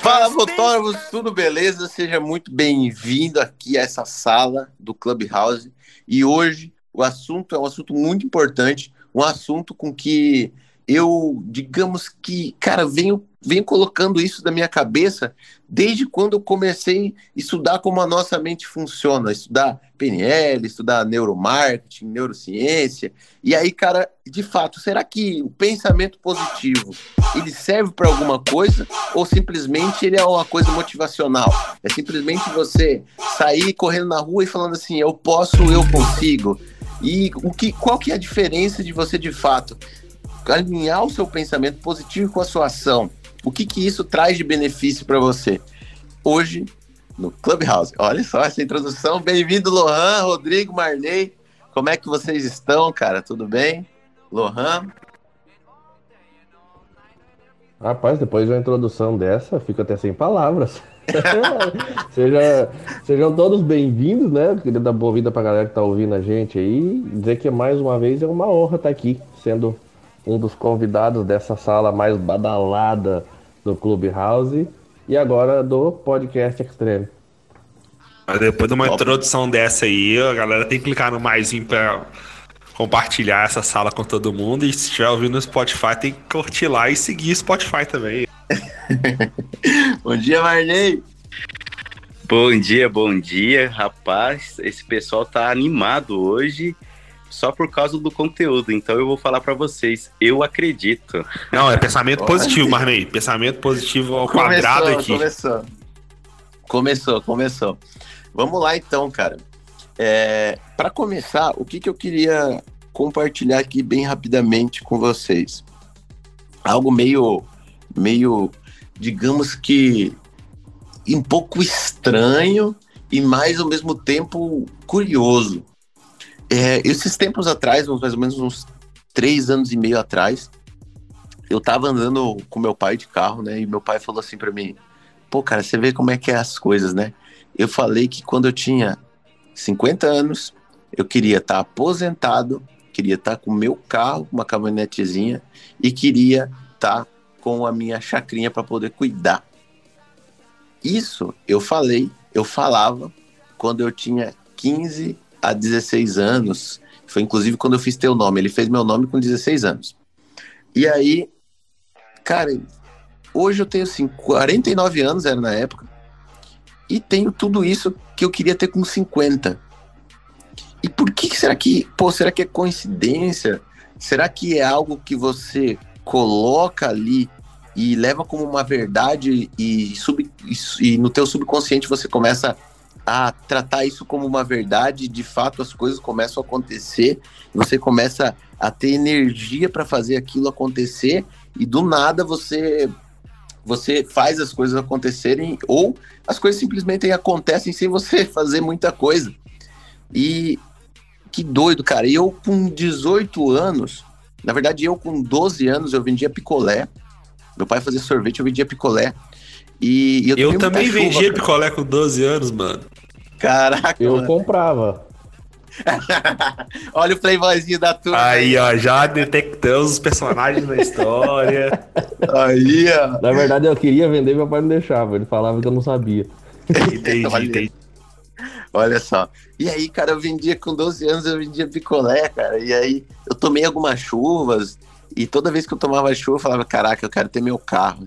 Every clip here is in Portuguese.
Fala, fotógrafos, tudo beleza? Seja muito bem-vindo aqui a essa sala do Clubhouse. E hoje o assunto é um assunto muito importante, um assunto com que eu, digamos que, cara, venho, venho colocando isso da minha cabeça desde quando eu comecei a estudar como a nossa mente funciona, estudar PNL, estudar neuromarketing, neurociência. E aí, cara, de fato, será que o pensamento positivo ele serve para alguma coisa ou simplesmente ele é uma coisa motivacional? É simplesmente você sair correndo na rua e falando assim, eu posso, eu consigo. E o que, qual que é a diferença de você de fato alinhar o seu pensamento positivo com a sua ação. O que, que isso traz de benefício para você? Hoje, no Clubhouse. Olha só essa introdução. Bem-vindo, Lohan, Rodrigo, Marney. Como é que vocês estão, cara? Tudo bem? Lohan? Rapaz, depois de uma introdução dessa, fico até sem palavras. Seja, sejam todos bem-vindos, né? Queria dar boa vida pra galera que tá ouvindo a gente aí. Dizer que mais uma vez é uma honra estar aqui, sendo um dos convidados dessa sala mais badalada do Clubhouse e agora do Podcast Extreme. Mas depois de uma introdução dessa aí, a galera tem que clicar no mais para compartilhar essa sala com todo mundo. E se estiver ouvindo no Spotify, tem que curtir lá e seguir o Spotify também. bom dia, Marney. Bom dia, bom dia, rapaz. Esse pessoal tá animado hoje só por causa do conteúdo. Então eu vou falar para vocês, eu acredito. Não, é pensamento positivo, Marney. Pensamento positivo ao começou, quadrado aqui. Começou. Começou, começou. Vamos lá então, cara. É, para começar, o que, que eu queria compartilhar aqui bem rapidamente com vocês? Algo meio, meio, digamos que um pouco estranho e mais ao mesmo tempo curioso. É, esses tempos atrás, mais ou menos uns três anos e meio atrás, eu tava andando com meu pai de carro, né? E meu pai falou assim para mim: pô, cara, você vê como é que é as coisas, né? Eu falei que quando eu tinha 50 anos, eu queria estar tá aposentado, queria estar tá com meu carro, uma caminhonetezinha, e queria estar tá com a minha chacrinha para poder cuidar. Isso eu falei, eu falava quando eu tinha 15 há 16 anos. Foi inclusive quando eu fiz teu nome. Ele fez meu nome com 16 anos. E aí, cara, hoje eu tenho assim, 49 anos, era na época, e tenho tudo isso que eu queria ter com 50. E por que será que, pô, será que é coincidência? Será que é algo que você coloca ali e leva como uma verdade e, sub, e, e no teu subconsciente você começa a tratar isso como uma verdade, de fato as coisas começam a acontecer, você começa a ter energia para fazer aquilo acontecer e do nada você você faz as coisas acontecerem ou as coisas simplesmente acontecem sem você fazer muita coisa. E que doido, cara. E eu com 18 anos, na verdade eu com 12 anos eu vendia picolé. Meu pai fazia sorvete, eu vendia picolé. E, eu, eu também vendia picolé com 12 anos, mano. Caraca. Eu mano. comprava. Olha o playboyzinho da turma. Aí, ó, já detectamos os personagens da história. Aí, ó. Na verdade, eu queria vender, meu pai não deixava. Ele falava que eu não sabia. Entendi, Olha. entendi. Olha só. E aí, cara, eu vendia com 12 anos, eu vendia picolé, cara. E aí, eu tomei algumas chuvas. E toda vez que eu tomava chuva, eu falava: Caraca, eu quero ter meu carro.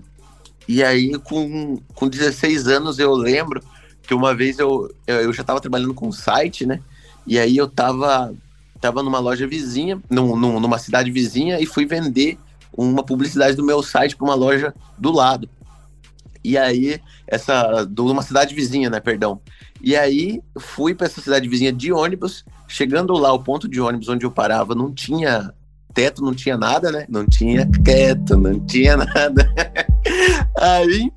E aí, com, com 16 anos, eu lembro que uma vez eu, eu já estava trabalhando com um site, né? E aí eu tava, tava numa loja vizinha, num, num, numa cidade vizinha, e fui vender uma publicidade do meu site para uma loja do lado. E aí, essa. De uma cidade vizinha, né? Perdão. E aí, fui para essa cidade vizinha de ônibus. Chegando lá, o ponto de ônibus onde eu parava não tinha teto, não tinha nada, né? Não tinha teto, não tinha nada. aí,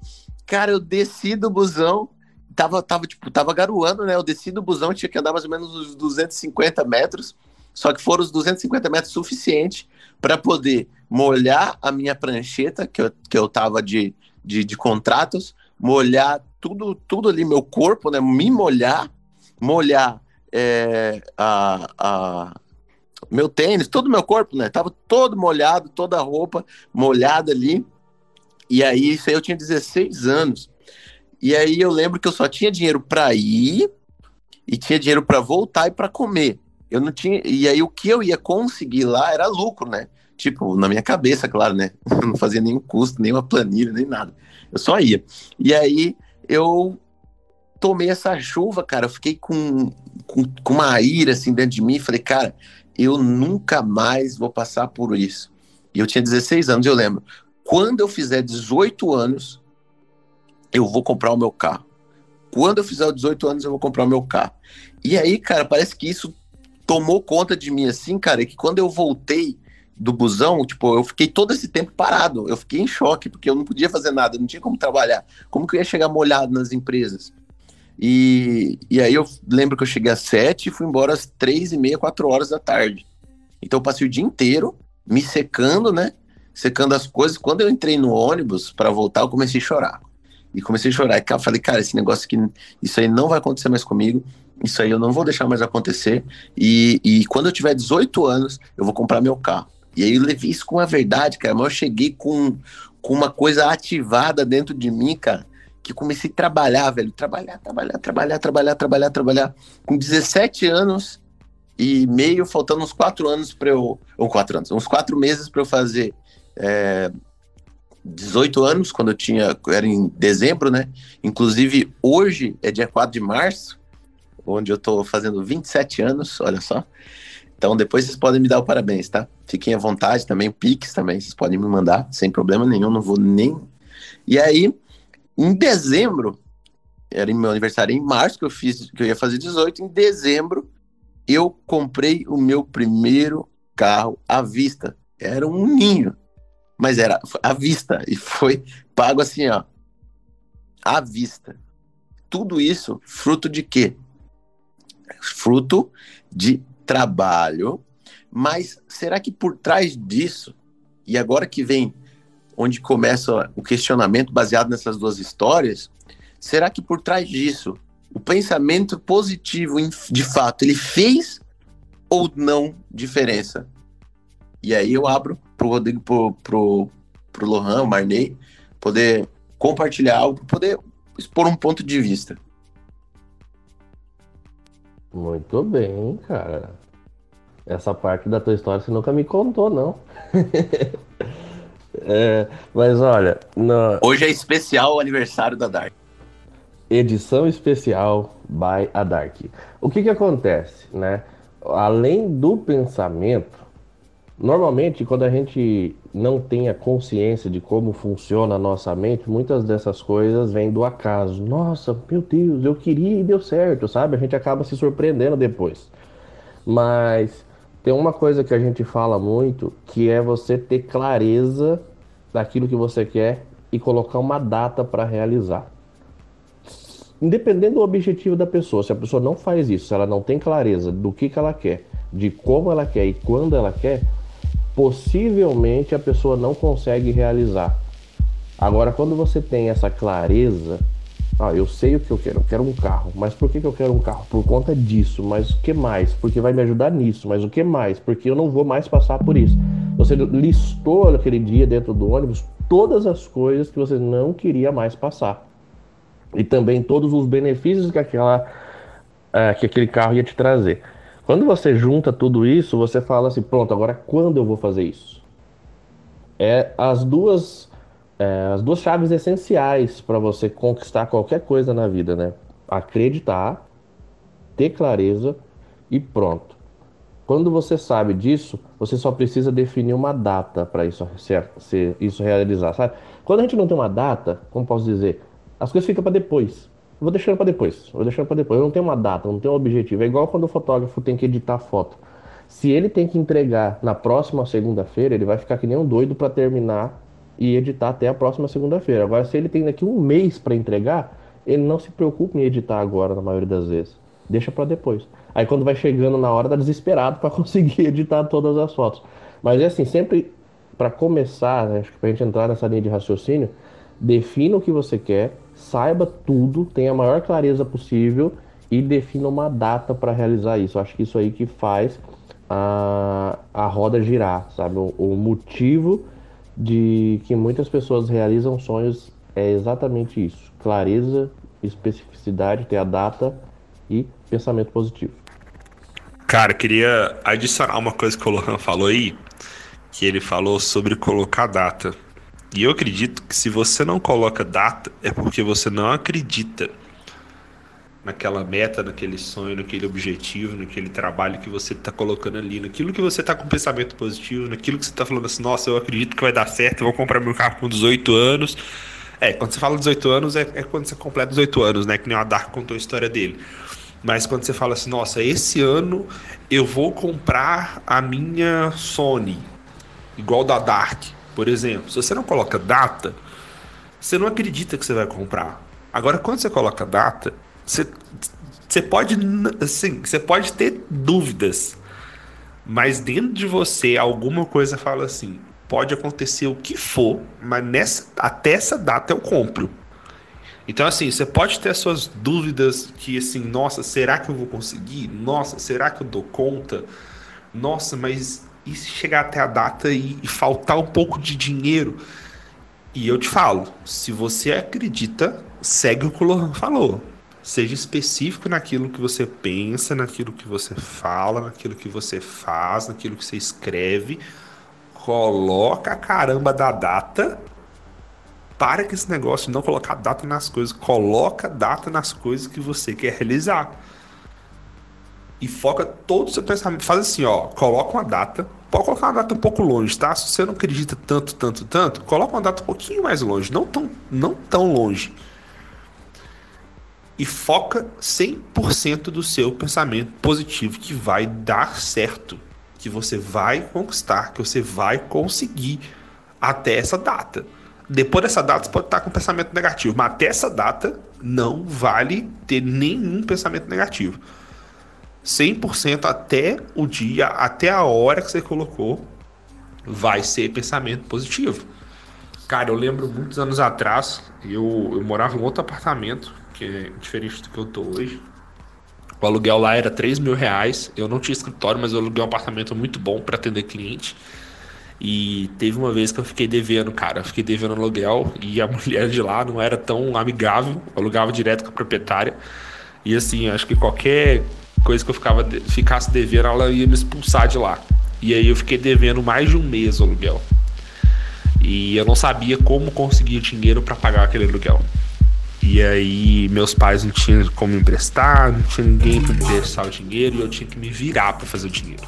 cara, eu desci do busão tava, tava, tipo, tava garoando, né? Eu desci do busão, tinha que andar mais ou menos uns 250 metros, só que foram os 250 metros suficientes para poder molhar a minha prancheta, que eu, que eu tava de, de, de contratos, molhar tudo, tudo ali, meu corpo, né? Me molhar, molhar é, a, a, meu tênis, todo meu corpo, né? Tava todo molhado, toda a roupa molhada ali. E aí, isso aí eu tinha 16 anos. E aí eu lembro que eu só tinha dinheiro para ir e tinha dinheiro para voltar e para comer. Eu não tinha. E aí o que eu ia conseguir lá era lucro, né? Tipo, na minha cabeça, claro, né? Eu não fazia nenhum custo, nenhuma planilha, nem nada. Eu só ia. E aí eu tomei essa chuva, cara. Eu fiquei com, com, com uma ira assim dentro de mim. Falei, cara, eu nunca mais vou passar por isso. E eu tinha 16 anos, eu lembro. Quando eu fizer 18 anos, eu vou comprar o meu carro. Quando eu fizer 18 anos, eu vou comprar o meu carro. E aí, cara, parece que isso tomou conta de mim assim, cara, que quando eu voltei do busão, tipo, eu fiquei todo esse tempo parado. Eu fiquei em choque, porque eu não podia fazer nada, não tinha como trabalhar. Como que eu ia chegar molhado nas empresas? E, e aí eu lembro que eu cheguei às sete e fui embora às três e meia, quatro horas da tarde. Então eu passei o dia inteiro me secando, né? Secando as coisas. Quando eu entrei no ônibus para voltar, eu comecei a chorar. E comecei a chorar. E falei, cara, esse negócio aqui, isso aí não vai acontecer mais comigo. Isso aí eu não vou deixar mais acontecer. E, e quando eu tiver 18 anos, eu vou comprar meu carro. E aí eu levei isso com a verdade, cara. Mas eu cheguei com, com uma coisa ativada dentro de mim, cara, que comecei a trabalhar, velho. Trabalhar, trabalhar, trabalhar, trabalhar, trabalhar, trabalhar. Com 17 anos e meio, faltando uns 4 anos para eu. Ou 4 anos, uns 4 meses para eu fazer. É, 18 anos, quando eu tinha. Era em dezembro, né? Inclusive, hoje é dia 4 de março, onde eu tô fazendo 27 anos, olha só. Então depois vocês podem me dar o parabéns, tá? Fiquem à vontade também, Pix também, vocês podem me mandar, sem problema nenhum, não vou nem. E aí, em dezembro, era meu aniversário em março que eu fiz, que eu ia fazer 18, em dezembro eu comprei o meu primeiro carro à vista. Era um ninho, mas era à vista e foi pago assim, ó, à vista. Tudo isso fruto de quê? Fruto de trabalho, mas será que por trás disso, e agora que vem onde começa o questionamento baseado nessas duas histórias, será que por trás disso, o pensamento positivo, de fato, ele fez ou não diferença? E aí eu abro pro Rodrigo, pro, pro, pro Lohan, o Marney, poder compartilhar algo, poder expor um ponto de vista. Muito bem, cara. Essa parte da tua história você nunca me contou, não. é, mas olha. No... Hoje é especial o aniversário da Dark. Edição especial by a Dark. O que que acontece, né? Além do pensamento, Normalmente, quando a gente não tem a consciência de como funciona a nossa mente, muitas dessas coisas vêm do acaso. Nossa, meu Deus, eu queria e deu certo, sabe? A gente acaba se surpreendendo depois. Mas tem uma coisa que a gente fala muito, que é você ter clareza daquilo que você quer e colocar uma data para realizar. Independendo do objetivo da pessoa, se a pessoa não faz isso, se ela não tem clareza do que, que ela quer, de como ela quer e quando ela quer, possivelmente a pessoa não consegue realizar. Agora, quando você tem essa clareza, ah, eu sei o que eu quero, eu quero um carro, mas por que, que eu quero um carro? Por conta disso, mas o que mais? Porque vai me ajudar nisso, mas o que mais? Porque eu não vou mais passar por isso. Você listou aquele dia dentro do ônibus todas as coisas que você não queria mais passar. E também todos os benefícios que, aquela, é, que aquele carro ia te trazer. Quando você junta tudo isso, você fala assim: pronto, agora quando eu vou fazer isso? É as duas, é, as duas chaves essenciais para você conquistar qualquer coisa na vida, né? Acreditar, ter clareza e pronto. Quando você sabe disso, você só precisa definir uma data para isso ser, isso realizar, sabe? Quando a gente não tem uma data, como posso dizer, as coisas ficam para depois vou deixando para depois, vou deixando para depois. Eu não tenho uma data, não tenho um objetivo. É igual quando o fotógrafo tem que editar foto. Se ele tem que entregar na próxima segunda-feira, ele vai ficar que nem um doido para terminar e editar até a próxima segunda-feira. Agora, se ele tem daqui um mês para entregar, ele não se preocupa em editar agora, na maioria das vezes. Deixa para depois. Aí, quando vai chegando na hora, tá desesperado para conseguir editar todas as fotos. Mas é assim, sempre para começar, né, acho que pra gente entrar nessa linha de raciocínio, defina o que você quer, saiba tudo, tenha a maior clareza possível e defina uma data para realizar isso. Eu acho que isso aí que faz a, a roda girar, sabe? O, o motivo de que muitas pessoas realizam sonhos é exatamente isso: clareza, especificidade, ter a data e pensamento positivo. Cara, queria adicionar uma coisa que o Lohan falou aí, que ele falou sobre colocar data. E eu acredito que se você não coloca data, é porque você não acredita naquela meta, naquele sonho, naquele objetivo, naquele trabalho que você está colocando ali, naquilo que você está com pensamento positivo, naquilo que você está falando assim, nossa, eu acredito que vai dar certo, eu vou comprar meu carro com 18 anos. É, quando você fala 18 anos, é, é quando você completa 18 anos, né? Que nem o Dark contou a história dele. Mas quando você fala assim, nossa, esse ano eu vou comprar a minha Sony, igual da Dark, por exemplo. Se você não coloca data, você não acredita que você vai comprar. Agora, quando você coloca data, você, você pode, assim, você pode ter dúvidas, mas dentro de você alguma coisa fala assim: pode acontecer o que for, mas nessa, até essa data eu compro. Então, assim, você pode ter as suas dúvidas que, assim, nossa, será que eu vou conseguir? Nossa, será que eu dou conta? Nossa, mas e se chegar até a data e, e faltar um pouco de dinheiro? E eu te falo, se você acredita, segue o que o Lohan falou. Seja específico naquilo que você pensa, naquilo que você fala, naquilo que você faz, naquilo que você escreve. Coloca a caramba da data. Para com esse negócio de não colocar data nas coisas. Coloca data nas coisas que você quer realizar. E foca todo o seu pensamento. Faz assim, ó. Coloca uma data. Pode colocar uma data um pouco longe, tá? Se você não acredita tanto, tanto, tanto, coloca uma data um pouquinho mais longe. Não tão, não tão longe e foca 100% do seu pensamento positivo que vai dar certo, que você vai conquistar, que você vai conseguir até essa data. Depois dessa data você pode estar com pensamento negativo, mas até essa data não vale ter nenhum pensamento negativo. 100% até o dia, até a hora que você colocou, vai ser pensamento positivo. Cara, eu lembro muitos anos atrás, eu, eu morava em outro apartamento que é diferente do que eu tô hoje. O aluguel lá era 3 mil reais. Eu não tinha escritório, mas eu aluguei um apartamento muito bom para atender cliente. E teve uma vez que eu fiquei devendo, cara. Eu fiquei devendo aluguel e a mulher de lá não era tão amigável. Eu alugava direto com a proprietária. E assim, acho que qualquer coisa que eu ficava, ficasse devendo, ela ia me expulsar de lá. E aí eu fiquei devendo mais de um mês o aluguel. E eu não sabia como conseguir dinheiro para pagar aquele aluguel. E aí meus pais não tinham como emprestar, não tinha ninguém para emprestar o dinheiro e eu tinha que me virar para fazer o dinheiro.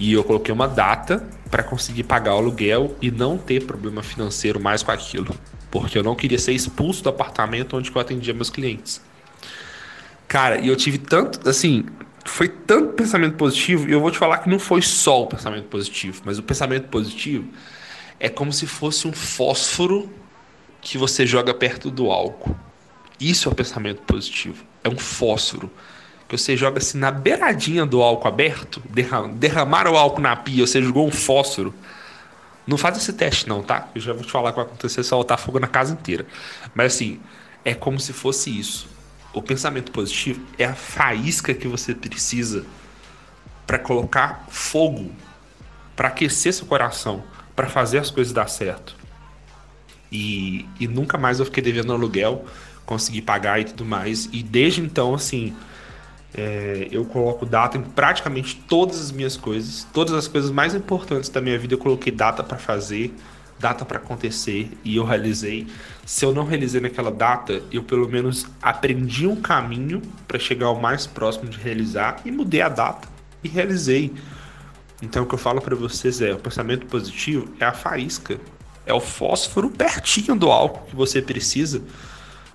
E eu coloquei uma data para conseguir pagar o aluguel e não ter problema financeiro mais com aquilo, porque eu não queria ser expulso do apartamento onde eu atendia meus clientes. Cara, e eu tive tanto, assim, foi tanto pensamento positivo, e eu vou te falar que não foi só o pensamento positivo, mas o pensamento positivo é como se fosse um fósforo que você joga perto do álcool. Isso é o pensamento positivo. É um fósforo que você joga assim na beiradinha do álcool aberto, derramar o álcool na pia, você jogou um fósforo. Não faz esse teste não, tá? Eu já vou te falar o que vai acontecer se soltar fogo na casa inteira. Mas assim, é como se fosse isso. O pensamento positivo é a faísca que você precisa para colocar fogo, para aquecer seu coração, para fazer as coisas dar certo. E, e nunca mais eu fiquei devendo aluguel, consegui pagar e tudo mais. E desde então, assim, é, eu coloco data em praticamente todas as minhas coisas. Todas as coisas mais importantes da minha vida eu coloquei data para fazer, data para acontecer e eu realizei. Se eu não realizei naquela data, eu pelo menos aprendi um caminho para chegar ao mais próximo de realizar e mudei a data e realizei. Então o que eu falo para vocês é, o pensamento positivo é a faísca é o fósforo pertinho do álcool que você precisa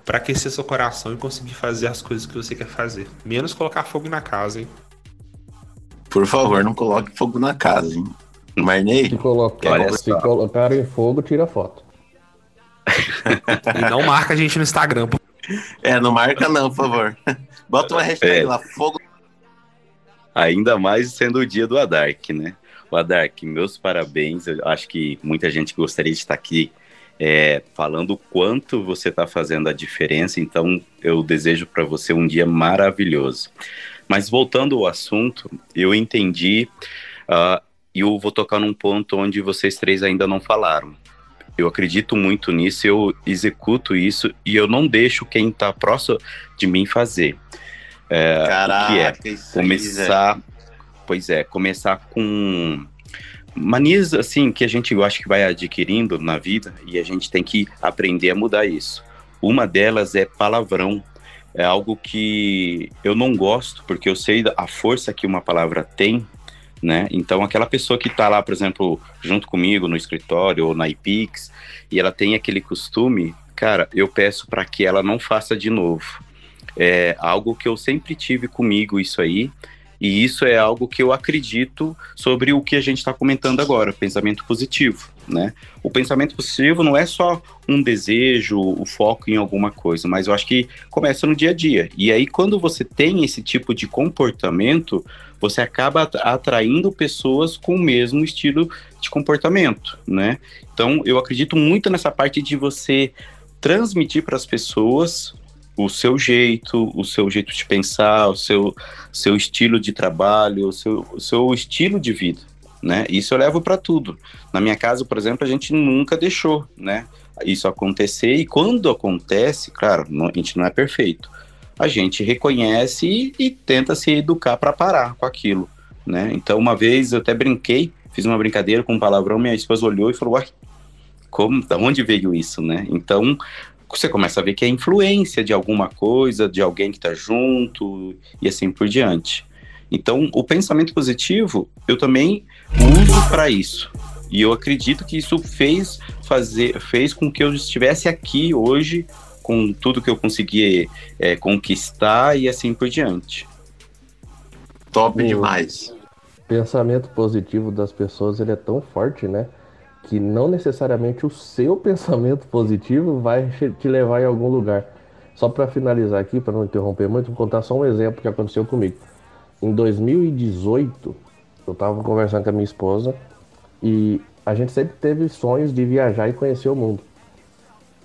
para aquecer seu coração e conseguir fazer as coisas que você quer fazer. Menos colocar fogo na casa, hein? Por favor, não coloque fogo na casa, hein? Marney? Se colocar, se colocar em fogo, tira foto. e não marca a gente no Instagram. É, não marca não, por favor. Bota uma hashtag é. lá, fogo. Ainda mais sendo o dia do Adark, né? Adark, meus parabéns. Eu acho que muita gente gostaria de estar aqui é, falando o quanto você está fazendo a diferença. Então, eu desejo para você um dia maravilhoso. Mas voltando ao assunto, eu entendi uh, e eu vou tocar num ponto onde vocês três ainda não falaram. Eu acredito muito nisso, eu executo isso e eu não deixo quem está próximo de mim fazer. É, Caraca, que é começar, aí, pois é, começar com manias assim que a gente eu acho que vai adquirindo na vida e a gente tem que aprender a mudar isso. Uma delas é palavrão. É algo que eu não gosto porque eu sei a força que uma palavra tem né? Então, aquela pessoa que está lá, por exemplo, junto comigo no escritório ou na IPix, e ela tem aquele costume, cara, eu peço para que ela não faça de novo. É algo que eu sempre tive comigo, isso aí, e isso é algo que eu acredito sobre o que a gente está comentando agora, pensamento positivo, né? O pensamento positivo não é só um desejo, o foco em alguma coisa, mas eu acho que começa no dia a dia. E aí, quando você tem esse tipo de comportamento, você acaba atraindo pessoas com o mesmo estilo de comportamento, né? Então, eu acredito muito nessa parte de você transmitir para as pessoas o seu jeito, o seu jeito de pensar, o seu, seu estilo de trabalho, o seu, o seu estilo de vida, né? Isso eu levo para tudo. Na minha casa, por exemplo, a gente nunca deixou, né? Isso acontecer e quando acontece, claro, a gente não é perfeito, a gente reconhece e, e tenta se educar para parar com aquilo, né? Então, uma vez eu até brinquei, fiz uma brincadeira com um palavrão, minha esposa olhou e falou, uai, como, da onde veio isso, né? Então, você começa a ver que é influência de alguma coisa, de alguém que está junto e assim por diante. Então, o pensamento positivo eu também uso para isso. E eu acredito que isso fez fazer, fez com que eu estivesse aqui hoje com tudo que eu consegui é, conquistar e assim por diante. Top o demais. Pensamento positivo das pessoas ele é tão forte, né? Que não necessariamente o seu pensamento positivo vai te levar em algum lugar. Só para finalizar aqui, para não interromper muito, vou contar só um exemplo que aconteceu comigo. Em 2018, eu estava conversando com a minha esposa e a gente sempre teve sonhos de viajar e conhecer o mundo.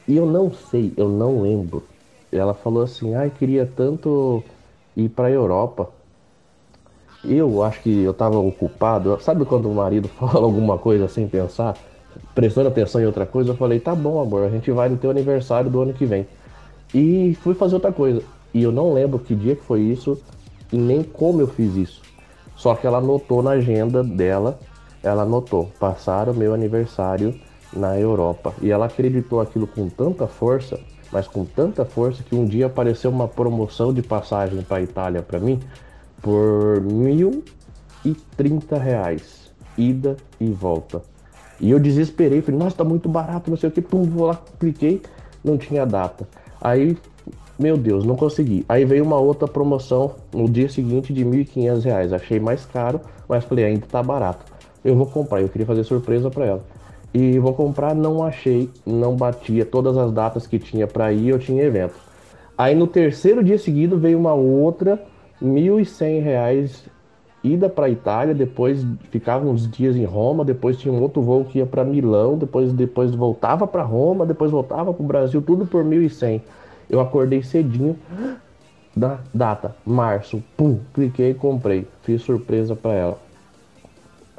E eu não sei, eu não lembro. Ela falou assim: ai, ah, queria tanto ir para a Europa. Eu acho que eu estava ocupado. Sabe quando o marido fala alguma coisa sem pensar, prestando atenção em outra coisa? Eu falei: tá bom, amor, a gente vai no teu aniversário do ano que vem. E fui fazer outra coisa. E eu não lembro que dia que foi isso e nem como eu fiz isso. Só que ela anotou na agenda dela, ela anotou, passar o meu aniversário na Europa. E ela acreditou aquilo com tanta força, mas com tanta força que um dia apareceu uma promoção de passagem para a Itália para mim por e trinta reais, ida e volta. E eu desesperei, falei, nossa, tá muito barato, não sei o que, pum, vou lá, cliquei, não tinha data. Aí, meu Deus, não consegui. Aí veio uma outra promoção no dia seguinte de R$ reais. Achei mais caro, mas falei, ainda tá barato. Eu vou comprar, eu queria fazer surpresa para ela. E vou comprar, não achei, não batia todas as datas que tinha para ir, eu tinha evento. Aí no terceiro dia seguido veio uma outra, R$ 1.100 ida para Itália, depois ficava uns dias em Roma, depois tinha um outro voo que ia para Milão, depois depois voltava para Roma, depois voltava para o Brasil, tudo por 1.100. Eu acordei cedinho, da data, março, pum, cliquei e comprei. Fiz surpresa para ela.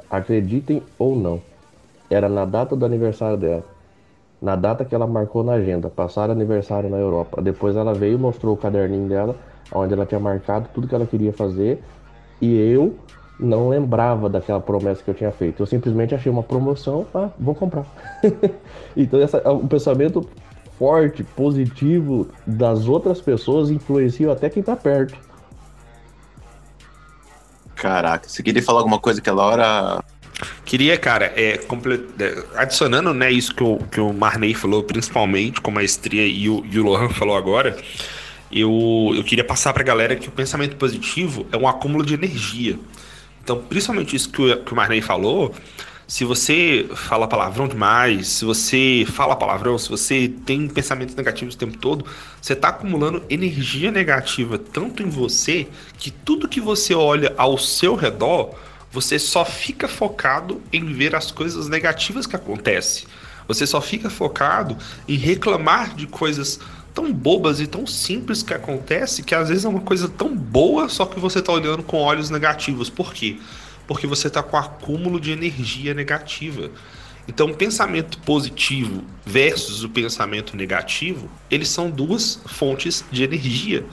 Acreditem ou não, era na data do aniversário dela. Na data que ela marcou na agenda, passar aniversário na Europa. Depois ela veio e mostrou o caderninho dela, onde ela tinha marcado tudo que ela queria fazer. E eu não lembrava daquela promessa que eu tinha feito. Eu simplesmente achei uma promoção, ah, vou comprar. então essa, o pensamento forte, positivo das outras pessoas influencia até quem tá perto. Caraca, você queria falar alguma coisa aquela hora, Queria, cara, é, é, adicionando né, isso que o, que o Marney falou, principalmente com maestria, e o, e o Lohan falou agora, eu, eu queria passar para a galera que o pensamento positivo é um acúmulo de energia. Então, principalmente isso que o, que o Marney falou, se você fala palavrão demais, se você fala palavrão, se você tem pensamentos negativos o tempo todo, você está acumulando energia negativa tanto em você que tudo que você olha ao seu redor você só fica focado em ver as coisas negativas que acontecem. Você só fica focado em reclamar de coisas tão bobas e tão simples que acontece que às vezes é uma coisa tão boa, só que você está olhando com olhos negativos. Por quê? porque você está com acúmulo de energia negativa. Então, o pensamento positivo versus o pensamento negativo, eles são duas fontes de energia.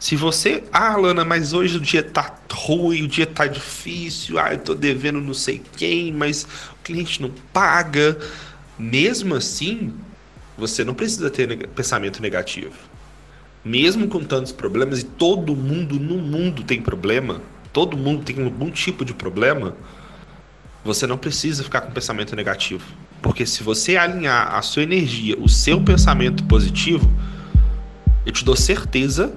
Se você, ah, Lana, mas hoje o dia tá ruim, o dia tá difícil, ah, eu tô devendo não sei quem, mas o cliente não paga. Mesmo assim, você não precisa ter pensamento negativo. Mesmo com tantos problemas, e todo mundo no mundo tem problema, todo mundo tem algum tipo de problema, você não precisa ficar com pensamento negativo. Porque se você alinhar a sua energia, o seu pensamento positivo, eu te dou certeza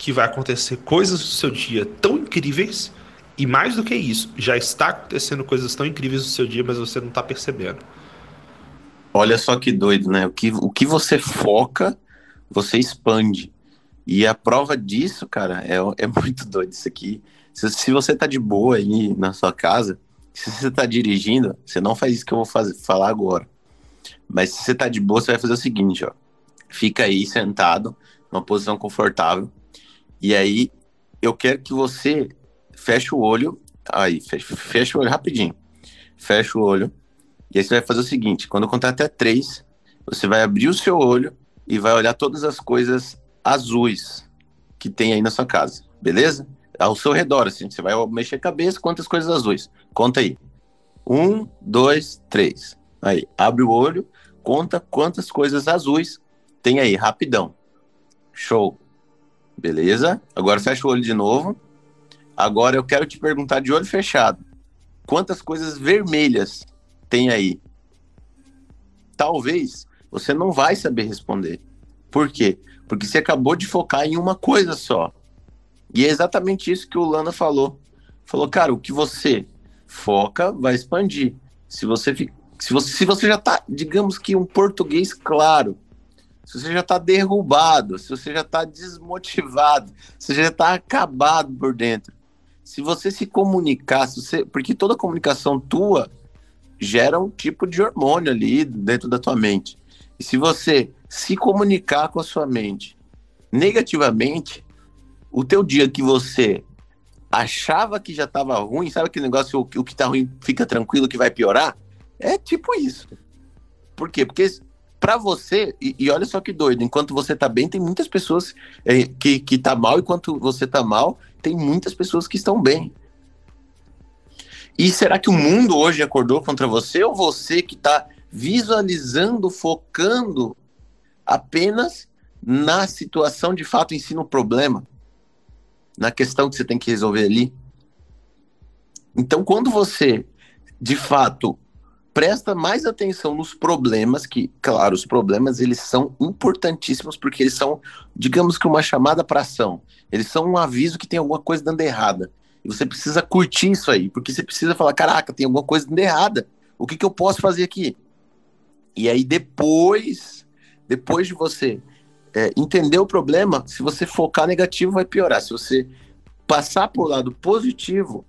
que vai acontecer coisas no seu dia tão incríveis. E mais do que isso, já está acontecendo coisas tão incríveis no seu dia, mas você não está percebendo. Olha só que doido, né? O que, o que você foca, você expande. E a prova disso, cara, é, é muito doido isso aqui. Se, se você tá de boa aí na sua casa, se você está dirigindo, você não faz isso que eu vou fazer, falar agora. Mas se você está de boa, você vai fazer o seguinte, ó. Fica aí sentado, numa posição confortável. E aí, eu quero que você feche o olho. Aí, fecha, fecha o olho rapidinho. Fecha o olho. E aí você vai fazer o seguinte: quando eu contar até três, você vai abrir o seu olho e vai olhar todas as coisas azuis que tem aí na sua casa. Beleza? ao seu redor, assim, você vai mexer a cabeça, quantas coisas azuis? Conta aí. Um, dois, três. Aí, abre o olho, conta quantas coisas azuis tem aí, rapidão. Show. Beleza? Agora fecha o olho de novo. Agora eu quero te perguntar de olho fechado. Quantas coisas vermelhas tem aí? Talvez você não vai saber responder. Por quê? Porque você acabou de focar em uma coisa só. E é exatamente isso que o Lana falou. Falou, cara, o que você foca vai expandir. Se você, se você, se você já tá, digamos que um português claro, se você já tá derrubado, se você já tá desmotivado, se você já tá acabado por dentro, se você se comunicar, se você, porque toda comunicação tua gera um tipo de hormônio ali dentro da tua mente. E se você se comunicar com a sua mente negativamente, o teu dia que você achava que já estava ruim, sabe aquele negócio, o, o que está ruim fica tranquilo que vai piorar? É tipo isso. Por quê? Porque para você, e, e, olha só que doido, enquanto você tá bem, tem muitas pessoas é, que, que tá mal, enquanto você tá mal, tem muitas pessoas que estão bem. E será que o mundo hoje acordou contra você ou você que está visualizando, focando apenas na situação de fato em si no problema? na questão que você tem que resolver ali. Então, quando você, de fato, presta mais atenção nos problemas, que, claro, os problemas eles são importantíssimos porque eles são, digamos que uma chamada para ação. Eles são um aviso que tem alguma coisa dando errada. E você precisa curtir isso aí, porque você precisa falar, caraca, tem alguma coisa dando errada. O que, que eu posso fazer aqui? E aí depois, depois de você é, entender o problema, se você focar negativo, vai piorar. Se você passar para o lado positivo,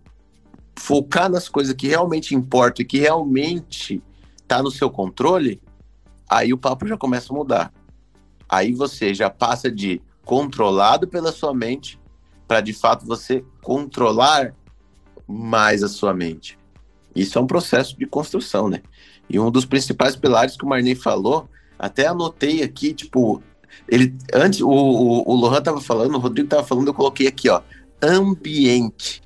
focar nas coisas que realmente importam e que realmente está no seu controle, aí o papo já começa a mudar. Aí você já passa de controlado pela sua mente para de fato você controlar mais a sua mente. Isso é um processo de construção, né? E um dos principais pilares que o Marney falou, até anotei aqui, tipo, ele, antes, o, o, o Lohan tava falando, o Rodrigo tava falando, eu coloquei aqui, ó, ambiente.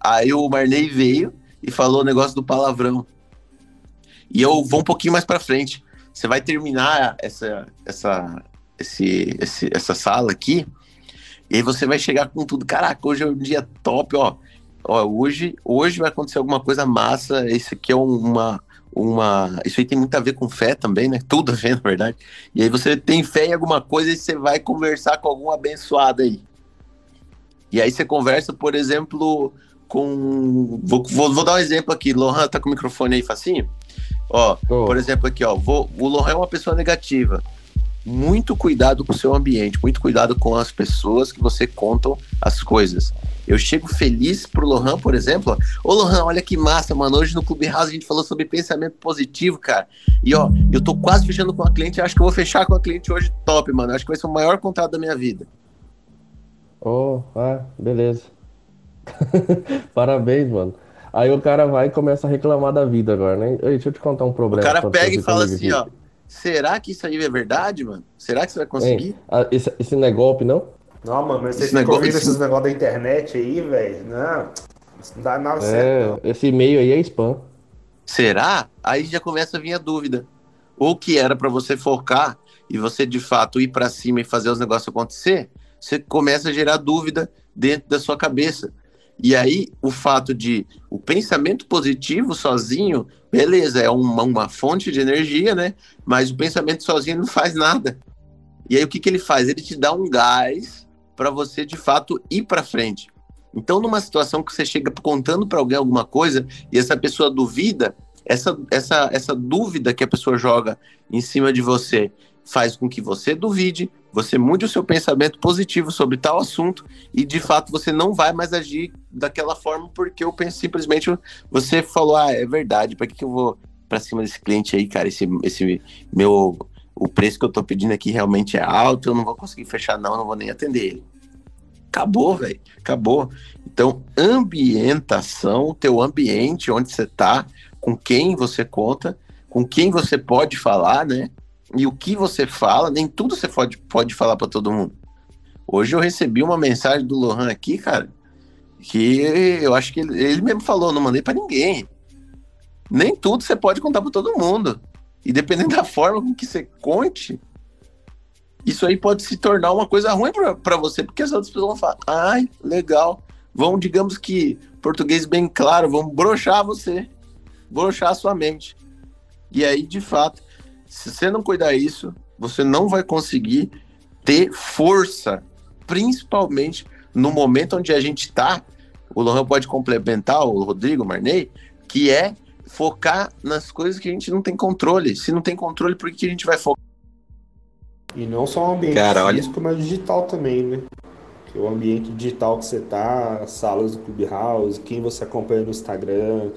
Aí o Marney veio e falou o negócio do palavrão. E eu vou um pouquinho mais para frente. Você vai terminar essa, essa, esse, esse, essa sala aqui, e aí você vai chegar com tudo. Caraca, hoje é um dia top, ó. ó hoje, hoje vai acontecer alguma coisa massa. Esse aqui é uma, uma. Isso aí tem muito a ver com fé também, né? Tudo a ver, na verdade. E aí você tem fé em alguma coisa e você vai conversar com algum abençoado aí. E aí você conversa, por exemplo, com. Vou, vou, vou dar um exemplo aqui. Lohan tá com o microfone aí facinho? Ó, oh. por exemplo, aqui, ó. Vou, o Lohan é uma pessoa negativa. Muito cuidado com o seu ambiente, muito cuidado com as pessoas que você contam as coisas. Eu chego feliz pro Lohan, por exemplo. Ô, Lohan, olha que massa, mano. Hoje no Clube House a gente falou sobre pensamento positivo, cara. E ó, eu tô quase fechando com a cliente. Acho que eu vou fechar com a cliente hoje top, mano. Acho que vai ser o maior contrato da minha vida. Oh, ah, beleza. Parabéns, mano. Aí o cara vai e começa a reclamar da vida agora, né? Ei, deixa eu te contar um problema. O cara pega e fala assim, aqui. ó. Será que isso aí é verdade, mano? Será que você vai conseguir? Ei, esse, esse não é golpe, não? Não, mano, mas vocês ficam ouvindo esses negócios da internet aí, velho. Não, isso não dá nada é, certo. Esse e-mail aí é spam. Será? Aí já começa a vir a dúvida. Ou que era para você focar e você de fato ir para cima e fazer os negócios acontecer, você começa a gerar dúvida dentro da sua cabeça. E aí, o fato de o pensamento positivo sozinho, beleza, é uma, uma fonte de energia, né? Mas o pensamento sozinho não faz nada. E aí, o que, que ele faz? Ele te dá um gás para você, de fato, ir para frente. Então, numa situação que você chega contando para alguém alguma coisa e essa pessoa duvida, essa, essa, essa dúvida que a pessoa joga em cima de você faz com que você duvide, você mude o seu pensamento positivo sobre tal assunto e de fato você não vai mais agir daquela forma porque eu penso simplesmente você falou ah é verdade para que, que eu vou para cima desse cliente aí cara? Esse esse meu o preço que eu tô pedindo aqui realmente é alto eu não vou conseguir fechar não não vou nem atender ele. Acabou velho acabou. Então ambientação teu ambiente onde você tá com quem você conta com quem você pode falar né e o que você fala, nem tudo você pode, pode falar para todo mundo. Hoje eu recebi uma mensagem do Lohan aqui, cara, que eu acho que ele, ele mesmo falou, não mandei para ninguém. Nem tudo você pode contar para todo mundo. E dependendo da forma com que você conte, isso aí pode se tornar uma coisa ruim para você, porque as outras pessoas vão falar, ai, legal. Vão, digamos que, português bem claro, vão brochar você, brochar a sua mente. E aí, de fato, se você não cuidar isso, você não vai conseguir ter força, principalmente no momento onde a gente está. O Lohan pode complementar, o Rodrigo, o Marney, que é focar nas coisas que a gente não tem controle. Se não tem controle, por que a gente vai focar? E não só o ambiente Cara, físico, olha... mas digital também, né? Que o ambiente digital que você tá, salas do Clubhouse, quem você acompanha no Instagram,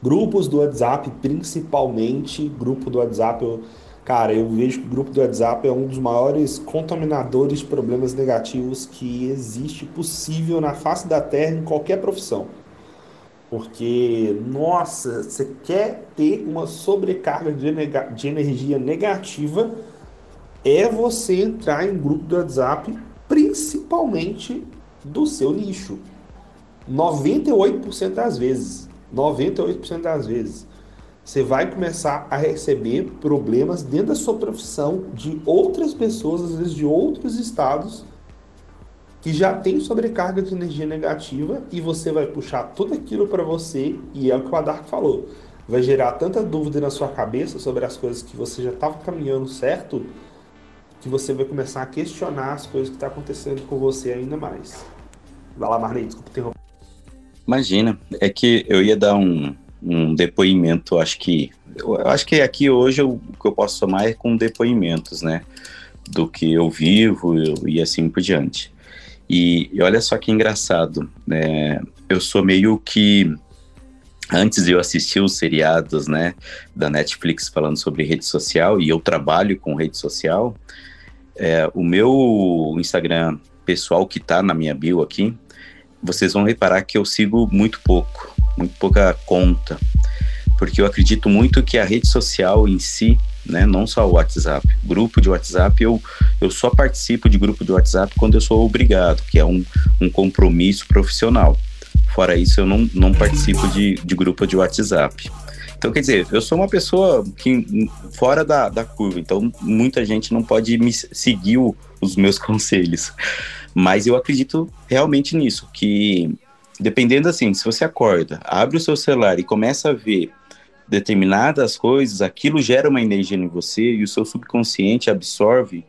Grupos do WhatsApp, principalmente, grupo do WhatsApp, eu, cara, eu vejo que o grupo do WhatsApp é um dos maiores contaminadores de problemas negativos que existe possível na face da Terra em qualquer profissão. Porque, nossa, você quer ter uma sobrecarga de, de energia negativa, é você entrar em grupo do WhatsApp, principalmente do seu nicho. 98% das vezes. 98% das vezes, você vai começar a receber problemas dentro da sua profissão de outras pessoas, às vezes de outros estados, que já tem sobrecarga de energia negativa e você vai puxar tudo aquilo para você, e é o que o Adark falou. Vai gerar tanta dúvida na sua cabeça sobre as coisas que você já estava caminhando certo, que você vai começar a questionar as coisas que estão tá acontecendo com você ainda mais. Vai lá, Marlene, desculpa interromper. Imagina, é que eu ia dar um, um depoimento, acho que eu acho que aqui hoje eu, o que eu posso somar é com depoimentos, né, do que eu vivo eu, e assim por diante. E, e, olha só que engraçado, né, eu sou meio que antes eu assistir os seriados, né, da Netflix falando sobre rede social e eu trabalho com rede social, é, o meu Instagram pessoal que tá na minha bio aqui, vocês vão reparar que eu sigo muito pouco, muito pouca conta, porque eu acredito muito que a rede social em si, né, não só o WhatsApp, grupo de WhatsApp, eu, eu só participo de grupo de WhatsApp quando eu sou obrigado, que é um, um compromisso profissional. Fora isso, eu não, não participo de, de grupo de WhatsApp. Então, quer dizer, eu sou uma pessoa que fora da, da curva, então muita gente não pode me seguir o, os meus conselhos. Mas eu acredito realmente nisso, que dependendo assim, se você acorda, abre o seu celular e começa a ver determinadas coisas, aquilo gera uma energia em você e o seu subconsciente absorve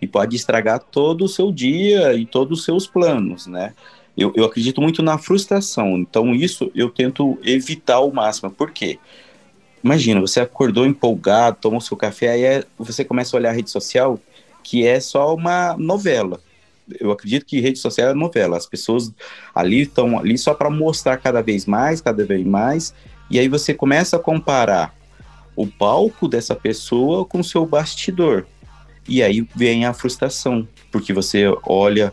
e pode estragar todo o seu dia e todos os seus planos, né? Eu, eu acredito muito na frustração, então isso eu tento evitar ao máximo. Por quê? Imagina, você acordou empolgado, tomou seu café, aí é, você começa a olhar a rede social, que é só uma novela eu acredito que rede social é novela. As pessoas ali estão ali só para mostrar cada vez mais, cada vez mais, e aí você começa a comparar o palco dessa pessoa com o seu bastidor. E aí vem a frustração, porque você olha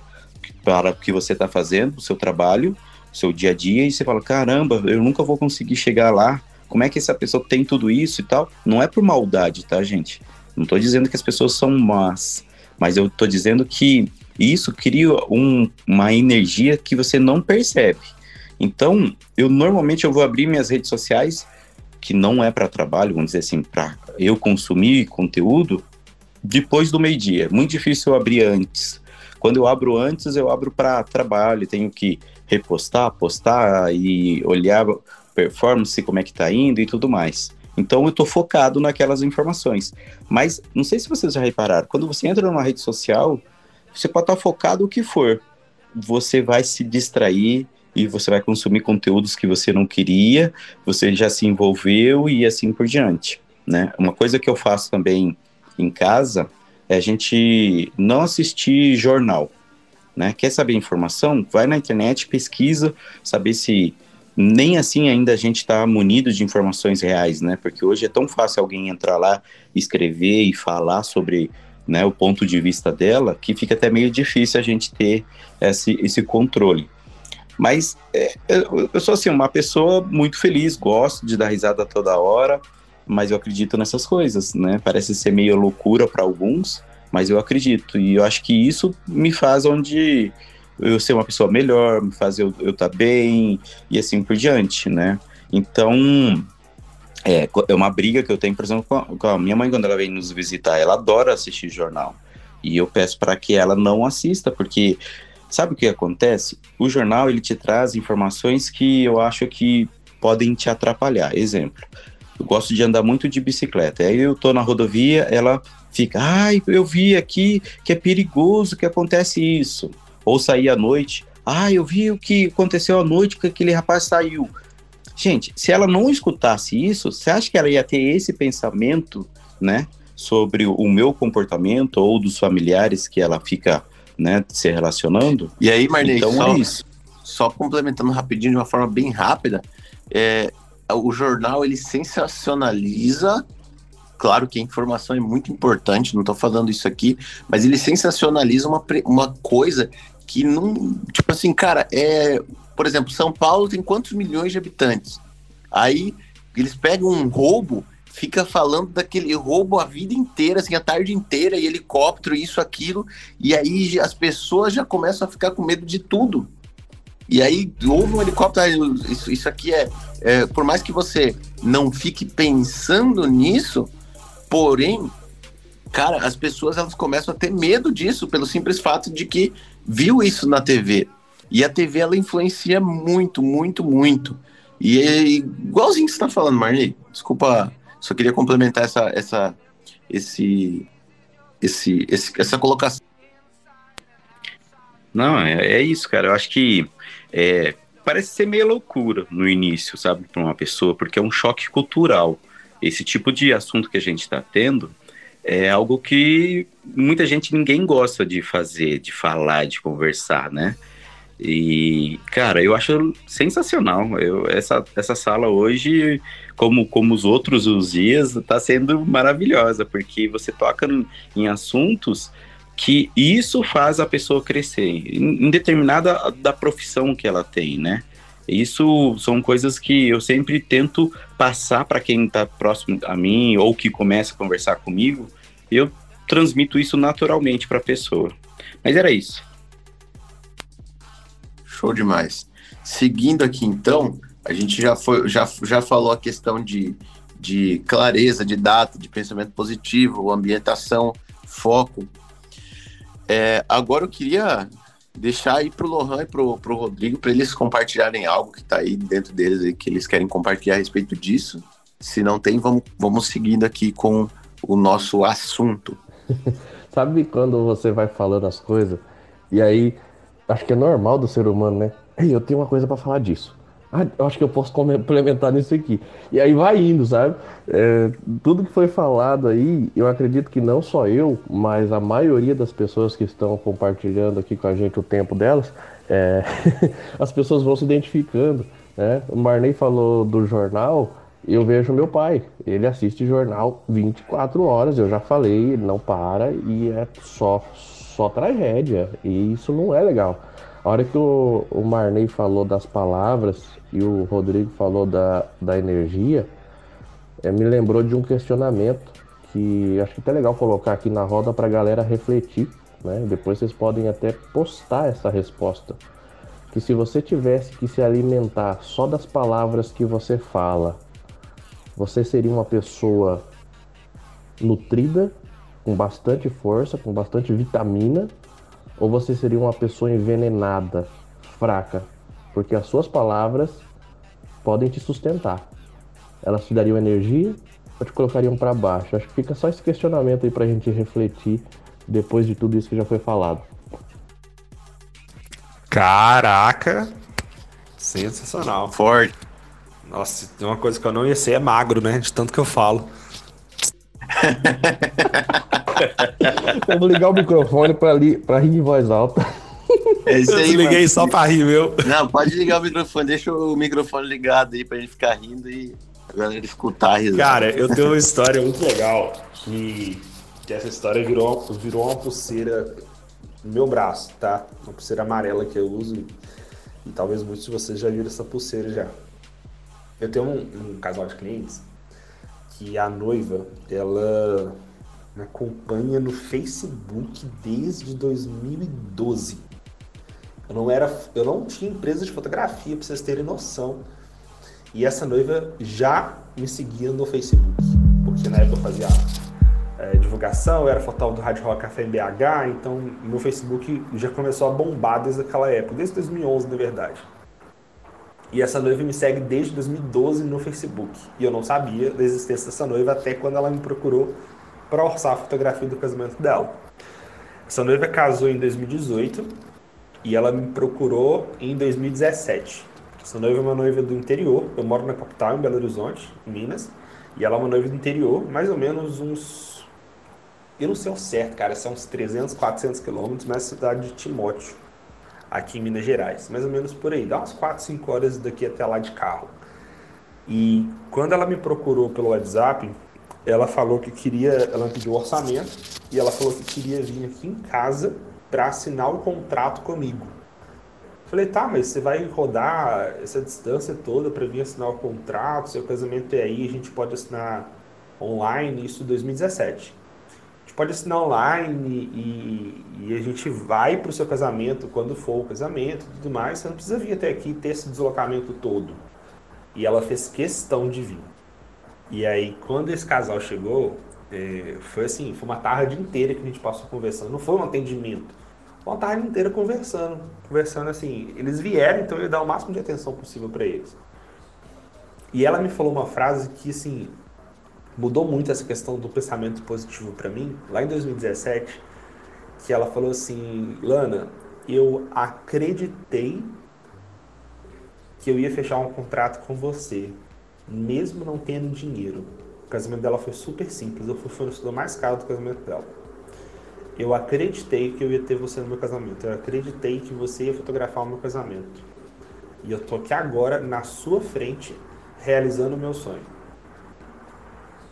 para o que você está fazendo, o seu trabalho, seu dia a dia e você fala, caramba, eu nunca vou conseguir chegar lá. Como é que essa pessoa tem tudo isso e tal? Não é por maldade, tá, gente? Não estou dizendo que as pessoas são más, mas eu estou dizendo que isso cria um, uma energia que você não percebe. Então, eu normalmente eu vou abrir minhas redes sociais, que não é para trabalho, vamos dizer assim, para eu consumir conteúdo, depois do meio-dia. Muito difícil eu abrir antes. Quando eu abro antes, eu abro para trabalho, tenho que repostar, postar e olhar performance, como é que tá indo e tudo mais. Então eu estou focado naquelas informações. Mas não sei se vocês já repararam, quando você entra numa rede social, você pode estar tá focado o que for. Você vai se distrair e você vai consumir conteúdos que você não queria, você já se envolveu e assim por diante, né? Uma coisa que eu faço também em casa é a gente não assistir jornal, né? Quer saber informação? Vai na internet, pesquisa, saber se nem assim ainda a gente está munido de informações reais, né? Porque hoje é tão fácil alguém entrar lá, escrever e falar sobre né, o ponto de vista dela, que fica até meio difícil a gente ter esse, esse controle. Mas é, eu, eu sou assim, uma pessoa muito feliz, gosto de dar risada toda hora, mas eu acredito nessas coisas, né? Parece ser meio loucura para alguns, mas eu acredito. E eu acho que isso me faz onde eu ser uma pessoa melhor, me faz eu estar tá bem e assim por diante, né? Então, é, é uma briga que eu tenho, por exemplo, com a, com a minha mãe quando ela vem nos visitar, ela adora assistir jornal. E eu peço para que ela não assista, porque Sabe o que acontece? O jornal ele te traz informações que eu acho que podem te atrapalhar. Exemplo, eu gosto de andar muito de bicicleta. Aí eu tô na rodovia, ela fica, ai, eu vi aqui que é perigoso que acontece isso. Ou sair à noite, ai, eu vi o que aconteceu à noite que aquele rapaz saiu. Gente, se ela não escutasse isso, você acha que ela ia ter esse pensamento, né, sobre o meu comportamento ou dos familiares que ela fica né, se relacionando. E aí, Marnei, então, só, é isso. só complementando rapidinho, de uma forma bem rápida, é, o jornal ele sensacionaliza claro que a informação é muito importante, não estou falando isso aqui, mas ele sensacionaliza uma, uma coisa que não. Tipo assim, cara, é. Por exemplo, São Paulo tem quantos milhões de habitantes? Aí eles pegam um roubo fica falando daquele roubo a vida inteira, assim, a tarde inteira, e helicóptero, isso, aquilo, e aí as pessoas já começam a ficar com medo de tudo. E aí houve um helicóptero, isso, isso aqui é, é, por mais que você não fique pensando nisso, porém, cara, as pessoas elas começam a ter medo disso pelo simples fato de que viu isso na TV. E a TV ela influencia muito, muito, muito. E é igualzinho que você está falando, Marley. Desculpa só queria complementar essa, essa, esse, esse, esse, essa colocação. Não, é, é isso, cara. Eu acho que é, parece ser meio loucura no início, sabe, para uma pessoa, porque é um choque cultural. Esse tipo de assunto que a gente está tendo é algo que muita gente ninguém gosta de fazer, de falar, de conversar, né? E, cara, eu acho sensacional. Eu, essa, essa sala hoje, como, como os outros os dias, está sendo maravilhosa, porque você toca em assuntos que isso faz a pessoa crescer, em, determinada da profissão que ela tem, né? Isso são coisas que eu sempre tento passar para quem está próximo a mim ou que começa a conversar comigo. Eu transmito isso naturalmente para a pessoa. Mas era isso. Show demais. Seguindo aqui então, a gente já, foi, já, já falou a questão de, de clareza, de data, de pensamento positivo, ambientação, foco. É, agora eu queria deixar aí para o Lohan e para o Rodrigo, para eles compartilharem algo que está aí dentro deles e que eles querem compartilhar a respeito disso. Se não tem, vamos, vamos seguindo aqui com o nosso assunto. Sabe quando você vai falando as coisas e aí acho que é normal do ser humano, né? Ei, eu tenho uma coisa para falar disso. Ah, eu acho que eu posso complementar nisso aqui. E aí vai indo, sabe? É, tudo que foi falado aí, eu acredito que não só eu, mas a maioria das pessoas que estão compartilhando aqui com a gente o tempo delas, é, as pessoas vão se identificando. Né? O Marney falou do jornal, eu vejo meu pai. Ele assiste jornal 24 horas, eu já falei, ele não para e é só, só tragédia. E isso não é legal. A hora que o, o Marney falou das palavras e o Rodrigo falou da, da energia, é, me lembrou de um questionamento que acho que é legal colocar aqui na roda para a galera refletir. Né? Depois vocês podem até postar essa resposta. Que se você tivesse que se alimentar só das palavras que você fala, você seria uma pessoa nutrida, com bastante força, com bastante vitamina, ou você seria uma pessoa envenenada, fraca, porque as suas palavras podem te sustentar. Elas te dariam energia ou te colocariam para baixo. Acho que fica só esse questionamento aí para a gente refletir depois de tudo isso que já foi falado. Caraca! Sensacional. Forte. Nossa, tem uma coisa que eu não ia ser é magro, né? De tanto que eu falo. Vamos ligar o microfone para rir em voz alta. É isso aí, eu liguei só para rir, meu. Não, pode ligar o microfone, deixa o microfone ligado aí pra gente ficar rindo e a galera escutar a risada. Cara, eu tenho uma história muito legal que, que essa história virou, virou uma pulseira no meu braço, tá? Uma pulseira amarela que eu uso e talvez muitos de vocês já viram essa pulseira já. Eu tenho um, um casal de clientes que a noiva, ela me acompanha no Facebook desde 2012. Eu não era, eu não tinha empresa de fotografia para vocês terem noção. E essa noiva já me seguia no Facebook, porque na época eu fazia é, divulgação, eu era fotógrafo do Rádio Rock Café BH, então meu Facebook já começou a bombar desde aquela época, desde 2011 na verdade. E essa noiva me segue desde 2012 no Facebook. E eu não sabia da existência dessa noiva até quando ela me procurou para orçar a fotografia do casamento dela. Essa noiva casou em 2018 e ela me procurou em 2017. Essa noiva é uma noiva do interior. Eu moro na capital, em Belo Horizonte, em Minas. E ela é uma noiva do interior, mais ou menos uns. Eu não sei o certo, cara, são uns 300, 400 quilômetros, mas a cidade de Timóteo aqui em Minas Gerais, mais ou menos por aí, dá umas 4, 5 horas daqui até lá de carro. E quando ela me procurou pelo WhatsApp, ela falou que queria, ela pediu orçamento e ela falou que queria vir aqui em casa para assinar o contrato comigo. Falei, tá, mas você vai rodar essa distância toda para vir assinar o contrato, seu casamento é aí, a gente pode assinar online, isso em 2017 gente pode assinar online e, e a gente vai para o seu casamento quando for o casamento e tudo mais. Você não precisa vir até aqui ter esse deslocamento todo. E ela fez questão de vir. E aí, quando esse casal chegou, é, foi assim, foi uma tarde inteira que a gente passou conversando. Não foi um atendimento. Foi uma tarde inteira conversando. Conversando assim. Eles vieram, então eu ia dar o máximo de atenção possível para eles. E ela me falou uma frase que, assim, mudou muito essa questão do pensamento positivo para mim, lá em 2017, que ela falou assim: Lana, eu acreditei que eu ia fechar um contrato com você, mesmo não tendo dinheiro. O casamento dela foi super simples, eu fui o fornecedor mais caro do casamento dela. Eu acreditei que eu ia ter você no meu casamento, eu acreditei que você ia fotografar o meu casamento. E eu tô aqui agora na sua frente, realizando o meu sonho.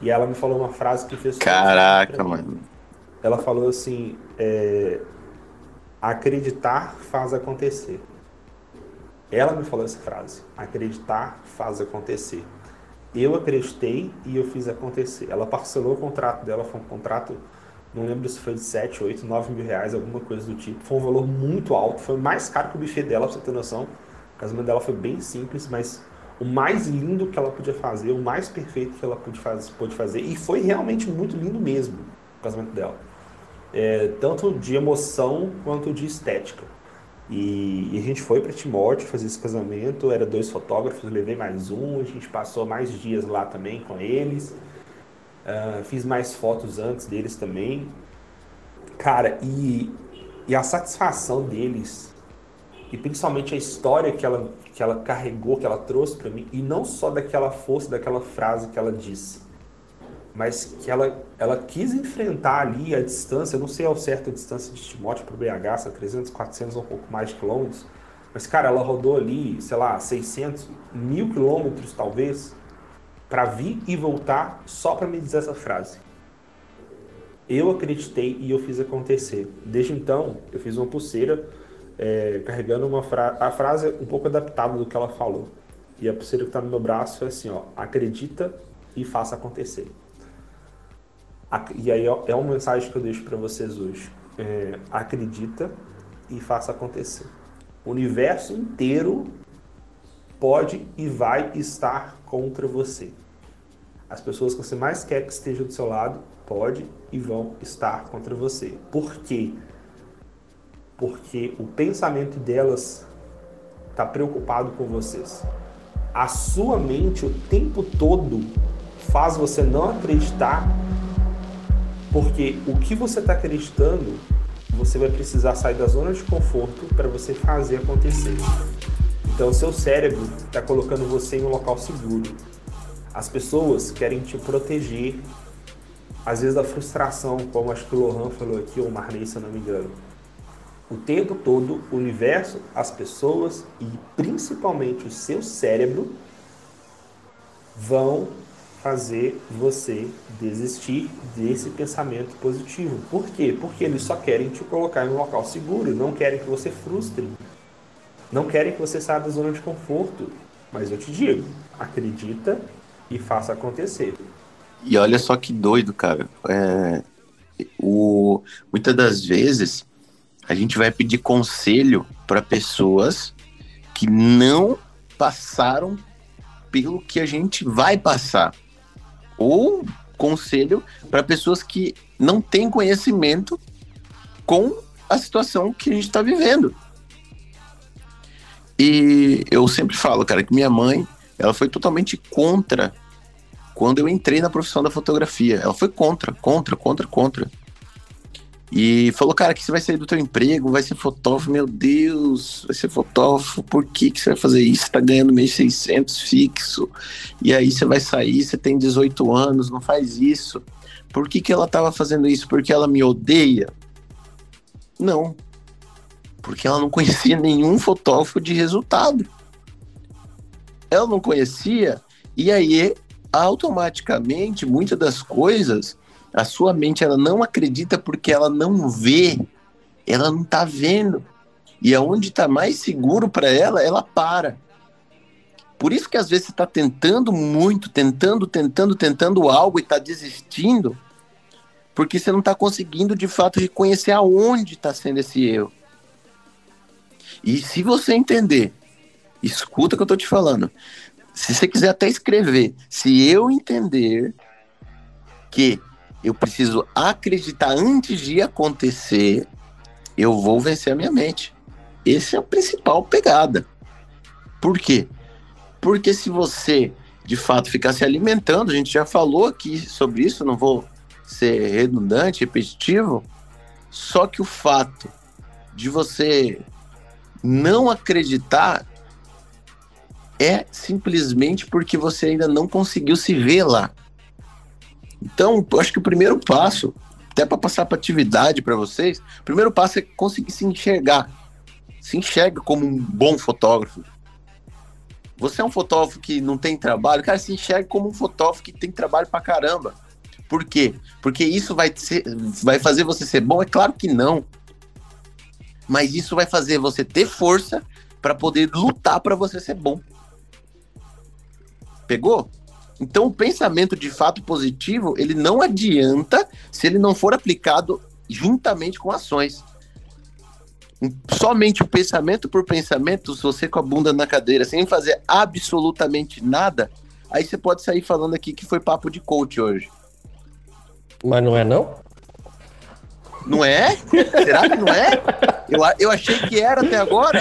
E ela me falou uma frase que fez. Caraca, mano. Ela falou assim: é, acreditar faz acontecer. Ela me falou essa frase: acreditar faz acontecer. Eu acreditei e eu fiz acontecer. Ela parcelou o contrato dela, foi um contrato, não lembro se foi de 7, 8, 9 mil reais, alguma coisa do tipo. Foi um valor muito alto, foi mais caro que o buffet dela, pra você ter noção. O casamento dela foi bem simples, mas o mais lindo que ela podia fazer, o mais perfeito que ela pôde, faz, fazer. E foi realmente muito lindo mesmo o casamento dela. É, tanto de emoção quanto de estética. E, e a gente foi para Timóteo fazer esse casamento, era dois fotógrafos, levei mais um, a gente passou mais dias lá também com eles. Uh, fiz mais fotos antes deles também. Cara, e, e a satisfação deles, e principalmente a história que ela que ela carregou, que ela trouxe para mim, e não só daquela força, daquela frase que ela disse, mas que ela, ela quis enfrentar ali a distância, não sei ao certo a distância de Timóteo para o BH, se é 300, 400 ou um pouco mais de quilômetros, mas cara, ela rodou ali, sei lá, 600, mil quilômetros talvez, para vir e voltar só para me dizer essa frase. Eu acreditei e eu fiz acontecer. Desde então, eu fiz uma pulseira é, carregando uma frase, a frase um pouco adaptada do que ela falou. E a pulseira que está no meu braço é assim, ó, acredita e faça acontecer. E aí é uma mensagem que eu deixo para vocês hoje. É, acredita e faça acontecer. O universo inteiro pode e vai estar contra você. As pessoas que você mais quer que estejam do seu lado pode e vão estar contra você. Por quê? Porque o pensamento delas está preocupado com vocês. A sua mente o tempo todo faz você não acreditar, porque o que você está acreditando, você vai precisar sair da zona de conforto para você fazer acontecer. Então, seu cérebro está colocando você em um local seguro. As pessoas querem te proteger, às vezes da frustração, como acho que o Lohan falou aqui, ou Marley, se eu não me engano. O tempo todo, o universo, as pessoas e principalmente o seu cérebro vão fazer você desistir desse pensamento positivo. Por quê? Porque eles só querem te colocar em um local seguro, não querem que você frustre, não querem que você saia da zona de conforto. Mas eu te digo, acredita e faça acontecer. E olha só que doido, cara. É, o, muitas das vezes a gente vai pedir conselho para pessoas que não passaram pelo que a gente vai passar. Ou conselho para pessoas que não têm conhecimento com a situação que a gente está vivendo. E eu sempre falo, cara, que minha mãe, ela foi totalmente contra quando eu entrei na profissão da fotografia. Ela foi contra, contra, contra, contra. E falou, cara, que você vai sair do teu emprego, vai ser fotógrafo, meu Deus, vai ser fotógrafo, por que, que você vai fazer isso? Você tá ganhando 1.600 fixo, e aí você vai sair, você tem 18 anos, não faz isso. Por que, que ela tava fazendo isso? Porque ela me odeia? Não, porque ela não conhecia nenhum fotógrafo de resultado. Ela não conhecia, e aí automaticamente muitas das coisas a sua mente ela não acredita porque ela não vê, ela não está vendo. E aonde está mais seguro para ela, ela para. Por isso que às vezes você está tentando muito, tentando, tentando, tentando algo e está desistindo, porque você não está conseguindo de fato reconhecer aonde está sendo esse erro. E se você entender, escuta o que eu estou te falando. Se você quiser até escrever, se eu entender que eu preciso acreditar antes de acontecer, eu vou vencer a minha mente. Esse é a principal pegada. Por quê? Porque se você de fato ficar se alimentando, a gente já falou aqui sobre isso, não vou ser redundante, repetitivo, só que o fato de você não acreditar é simplesmente porque você ainda não conseguiu se ver lá. Então, acho que o primeiro passo, até para passar para atividade para vocês, o primeiro passo é conseguir se enxergar. Se enxerga como um bom fotógrafo. Você é um fotógrafo que não tem trabalho, cara, se enxerga como um fotógrafo que tem trabalho para caramba. Por quê? Porque isso vai, ser, vai fazer você ser bom? É claro que não. Mas isso vai fazer você ter força para poder lutar para você ser bom. Pegou? Então, o pensamento de fato positivo, ele não adianta se ele não for aplicado juntamente com ações. Somente o pensamento por pensamento, se você com a bunda na cadeira, sem fazer absolutamente nada, aí você pode sair falando aqui que foi papo de coach hoje. Mas não é não? Não é? Será que não é? Eu, eu achei que era até agora.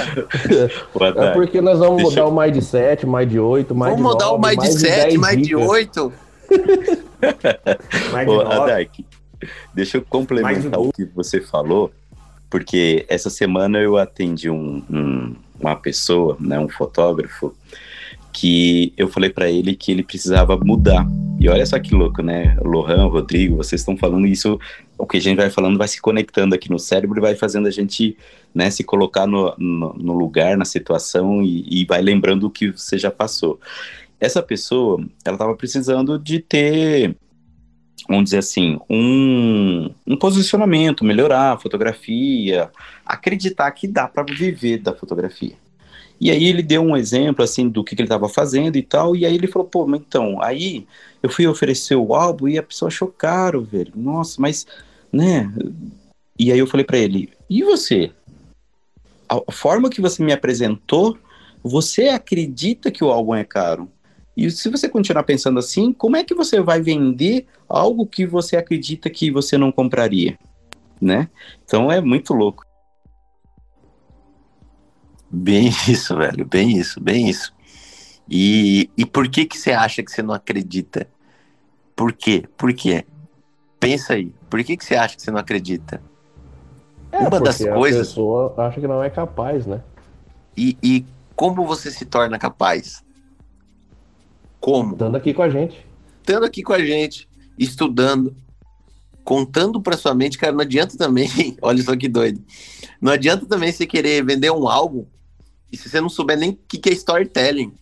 É porque nós vamos mudar o mais de 7, mais de 8, mais vamos de 9. Vamos mudar o mais, mais de 7, mais de 8. mais de Ô, deixa eu complementar o que você falou, porque essa semana eu atendi um, um, uma pessoa, né, um fotógrafo, que eu falei para ele que ele precisava mudar. E olha só que louco, né? Lohan, Rodrigo, vocês estão falando isso, o que a gente vai falando vai se conectando aqui no cérebro e vai fazendo a gente né, se colocar no, no, no lugar, na situação e, e, vai lembrando o que você já passou. Essa pessoa, ela estava precisando de ter vamos dizer assim, um, um posicionamento, melhorar a fotografia, acreditar que dá para viver da fotografia. E aí ele deu um exemplo assim do que, que ele estava fazendo e tal, e aí ele falou, pô, mas então, aí eu fui oferecer o álbum e a pessoa achou caro, velho. Nossa, mas, né? E aí eu falei para ele, e você? A forma que você me apresentou, você acredita que o álbum é caro? E se você continuar pensando assim, como é que você vai vender algo que você acredita que você não compraria? Né? Então é muito louco. Bem isso, velho, bem isso, bem isso. E, e por que que você acha que você não acredita? Por quê? Por quê? Pensa aí. Por que que você acha que você não acredita? É, Uma das coisas. A pessoa acha que não é capaz, né? E, e como você se torna capaz? Como? Estando aqui com a gente. Estando aqui com a gente, estudando, contando para sua mente, cara, não adianta também, olha só que doido. Não adianta também você querer vender um álbum e se você não souber nem o que, que é storytelling.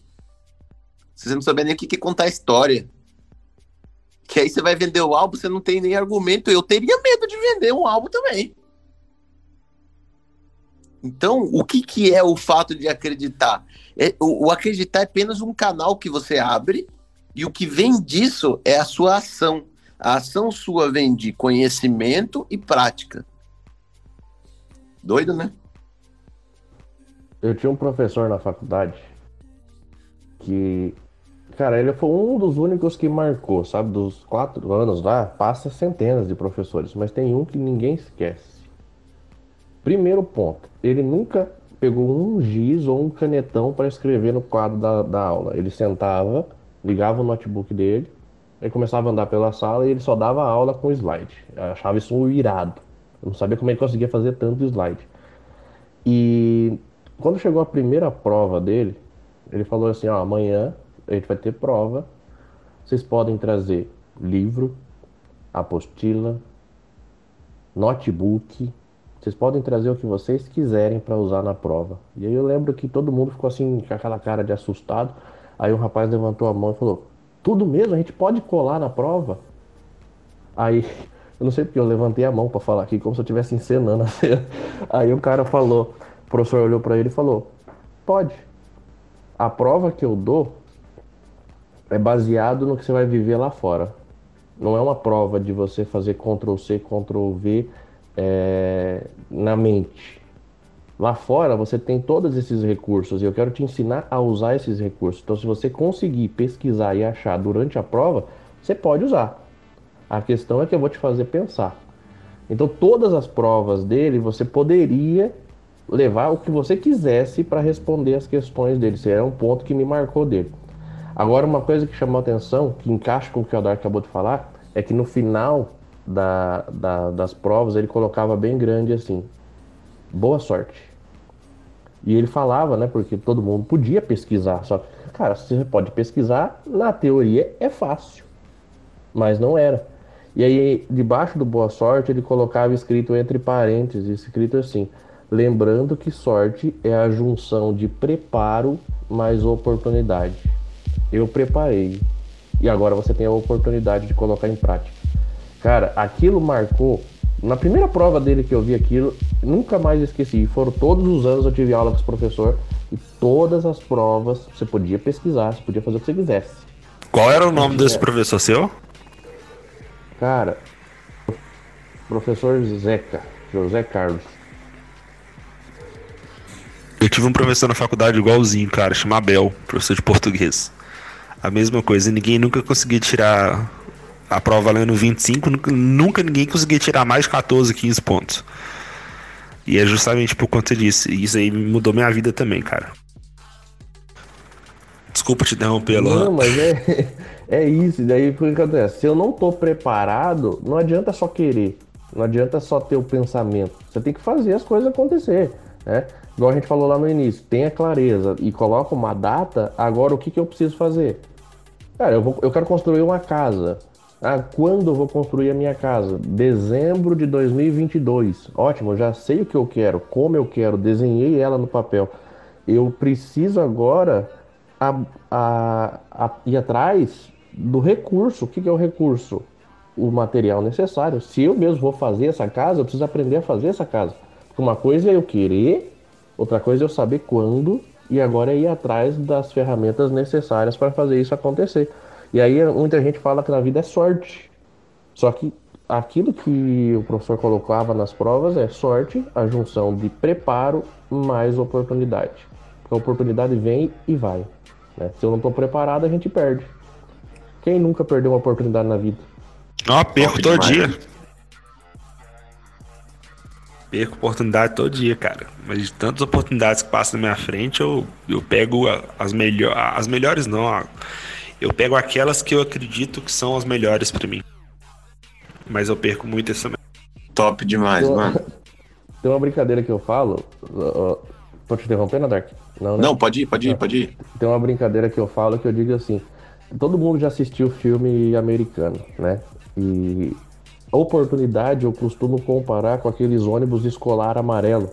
Se você não souber nem o que, que é contar história. Que aí você vai vender o álbum, você não tem nem argumento. Eu teria medo de vender um álbum também. Então, o que, que é o fato de acreditar? É, o, o acreditar é apenas um canal que você abre e o que vem disso é a sua ação. A ação sua vem de conhecimento e prática. Doido, né? Eu tinha um professor na faculdade que, cara, ele foi um dos únicos que marcou, sabe? Dos quatro anos lá, passa centenas de professores, mas tem um que ninguém esquece. Primeiro ponto, ele nunca pegou um giz ou um canetão para escrever no quadro da, da aula. Ele sentava, ligava o notebook dele, ele começava a andar pela sala e ele só dava aula com slide. Eu achava isso um irado. Eu não sabia como ele conseguia fazer tanto slide. E quando chegou a primeira prova dele, ele falou assim: ó, amanhã a gente vai ter prova. Vocês podem trazer livro, apostila, notebook, vocês podem trazer o que vocês quiserem para usar na prova. E aí eu lembro que todo mundo ficou assim, com aquela cara de assustado. Aí o rapaz levantou a mão e falou: Tudo mesmo? A gente pode colar na prova? Aí, eu não sei porque eu levantei a mão para falar aqui, como se eu estivesse encenando a cena. Aí o cara falou: O professor olhou para ele e falou: Pode. A prova que eu dou é baseado no que você vai viver lá fora. Não é uma prova de você fazer Ctrl C, Ctrl V é, na mente. Lá fora você tem todos esses recursos e eu quero te ensinar a usar esses recursos. Então, se você conseguir pesquisar e achar durante a prova, você pode usar. A questão é que eu vou te fazer pensar. Então, todas as provas dele você poderia levar o que você quisesse para responder as questões dele. Esse é um ponto que me marcou dele. Agora, uma coisa que chamou a atenção, que encaixa com o que o Adar acabou de falar, é que no final da, da, das provas, ele colocava bem grande assim: boa sorte. E ele falava, né, porque todo mundo podia pesquisar, só que, cara, você pode pesquisar, na teoria é fácil, mas não era. E aí, debaixo do boa sorte, ele colocava escrito entre parênteses, escrito assim: lembrando que sorte é a junção de preparo mais oportunidade. Eu preparei, e agora você tem a oportunidade de colocar em prática. Cara, aquilo marcou. Na primeira prova dele que eu vi aquilo, nunca mais esqueci. Foram todos os anos eu tive aula com esse professor e todas as provas você podia pesquisar, você podia fazer o que você quisesse. Qual era o nome desse professor seu? Cara, professor Zeca, José Carlos. Eu tive um professor na faculdade igualzinho, cara, chama Abel, professor de português. A mesma coisa, ninguém nunca conseguia tirar a prova valendo 25, nunca, nunca ninguém conseguia tirar mais de 14, 15 pontos. E é justamente por conta disso. E isso aí mudou minha vida também, cara. Desculpa te interromper, Lohan. Não, mas é, é isso. Daí o que acontece? Se eu não tô preparado, não adianta só querer. Não adianta só ter o pensamento. Você tem que fazer as coisas acontecer. Né? Igual a gente falou lá no início, tenha clareza e coloca uma data. Agora, o que, que eu preciso fazer? Cara, eu, vou, eu quero construir uma casa. Ah, quando eu vou construir a minha casa? Dezembro de 2022. Ótimo, já sei o que eu quero, como eu quero, desenhei ela no papel. Eu preciso agora a, a, a, ir atrás do recurso. O que, que é o recurso? o material necessário. Se eu mesmo vou fazer essa casa, eu preciso aprender a fazer essa casa. Porque uma coisa é eu querer, outra coisa é eu saber quando, e agora é ir atrás das ferramentas necessárias para fazer isso acontecer. E aí muita gente fala que na vida é sorte. Só que aquilo que o professor colocava nas provas é sorte, a junção de preparo mais oportunidade. Porque a oportunidade vem e vai. Né? Se eu não estou preparado, a gente perde. Quem nunca perdeu uma oportunidade na vida? Ó, perco todo dia. Perco oportunidade todo dia, cara. Mas de tantas oportunidades que passam na minha frente, eu, eu pego as, melhor, as melhores, não. Eu pego aquelas que eu acredito que são as melhores para mim. Mas eu perco muito essa. Top demais, tem mano. Tem uma brincadeira que eu falo. Pode te interromper, na Dark? Não, né? Não, pode ir, pode ir, pode ir. Tem uma brincadeira que eu falo que eu digo assim: todo mundo já assistiu filme americano, né? E oportunidade eu costumo comparar com aqueles ônibus escolar amarelo,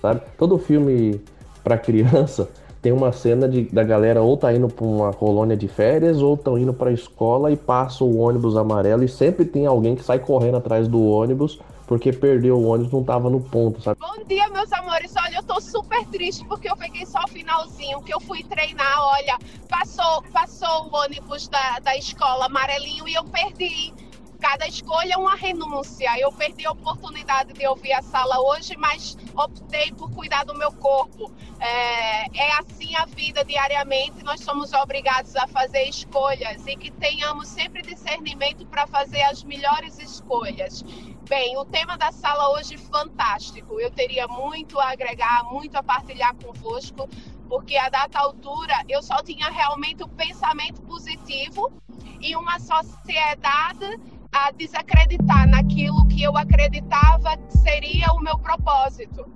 sabe? Todo filme para criança tem uma cena de, da galera ou tá indo para uma colônia de férias ou estão indo para a escola e passa o ônibus amarelo e sempre tem alguém que sai correndo atrás do ônibus porque perdeu o ônibus, não tava no ponto, sabe? Bom dia, meus amores. Olha, eu tô super triste porque eu peguei só o finalzinho, que eu fui treinar, olha, passou, passou o ônibus da, da escola amarelinho e eu perdi. Cada escolha é uma renúncia. Eu perdi a oportunidade de ouvir a sala hoje, mas optei por cuidar do meu corpo. É, é assim a vida diariamente. Nós somos obrigados a fazer escolhas e que tenhamos sempre discernimento para fazer as melhores escolhas. Bem, o tema da sala hoje fantástico. Eu teria muito a agregar, muito a partilhar convosco, porque a data altura eu só tinha realmente o pensamento positivo e uma sociedade a desacreditar naquilo que eu acreditava que seria o meu propósito.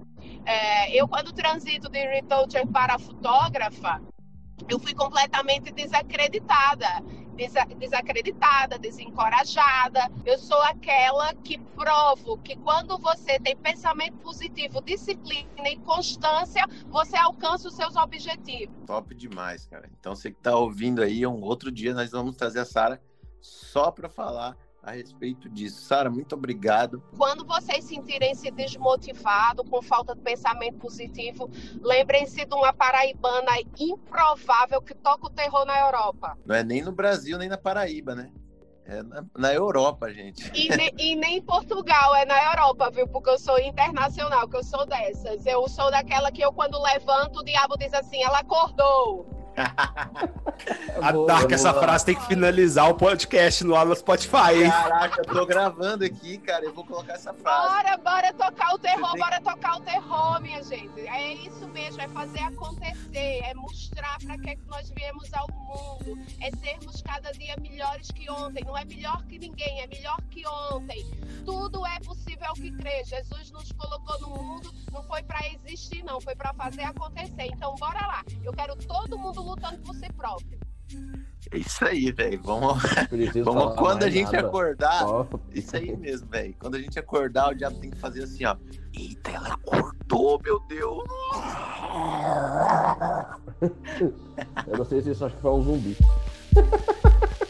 É, eu, quando transito de retoucher para fotógrafa, eu fui completamente desacreditada desacreditada, desencorajada. Eu sou aquela que provo que quando você tem pensamento positivo, disciplina e constância, você alcança os seus objetivos. Top demais, cara. Então você que está ouvindo aí, um outro dia nós vamos trazer a Sara só para falar a respeito disso. Sara, muito obrigado. Quando vocês sentirem-se desmotivados, com falta de pensamento positivo, lembrem-se de uma paraibana improvável que toca o terror na Europa. Não é nem no Brasil, nem na Paraíba, né? É na, na Europa, gente. E, ne, e, nem em Portugal, é na Europa, viu? Porque eu sou internacional, que eu sou dessas. Eu sou daquela que eu, quando levanto, o diabo diz assim, ela acordou. A boa, Dark, boa. essa frase tem que finalizar o podcast no no Spotify. Caraca, eu tô gravando aqui, cara. Eu vou colocar essa frase. Bora, bora tocar o terror, tem... bora tocar o terror, minha gente. É isso mesmo, é fazer acontecer, é mostrar para que, é que nós viemos ao mundo, é sermos cada dia melhores que ontem. Não é melhor que ninguém, é melhor que ontem. Tudo é possível ao que crê. Jesus nos colocou no mundo, não foi para existir, não, foi para fazer acontecer. Então, bora lá. Eu quero todo mundo lutando por si próprio. É isso aí, velho. Vamos, vamos quando a gente nada. acordar. Só... Isso aí mesmo, velho. Quando a gente acordar, o diabo tem que fazer assim, ó. Eita, ela acordou, meu Deus! Eu não sei se isso acho que foi um zumbi.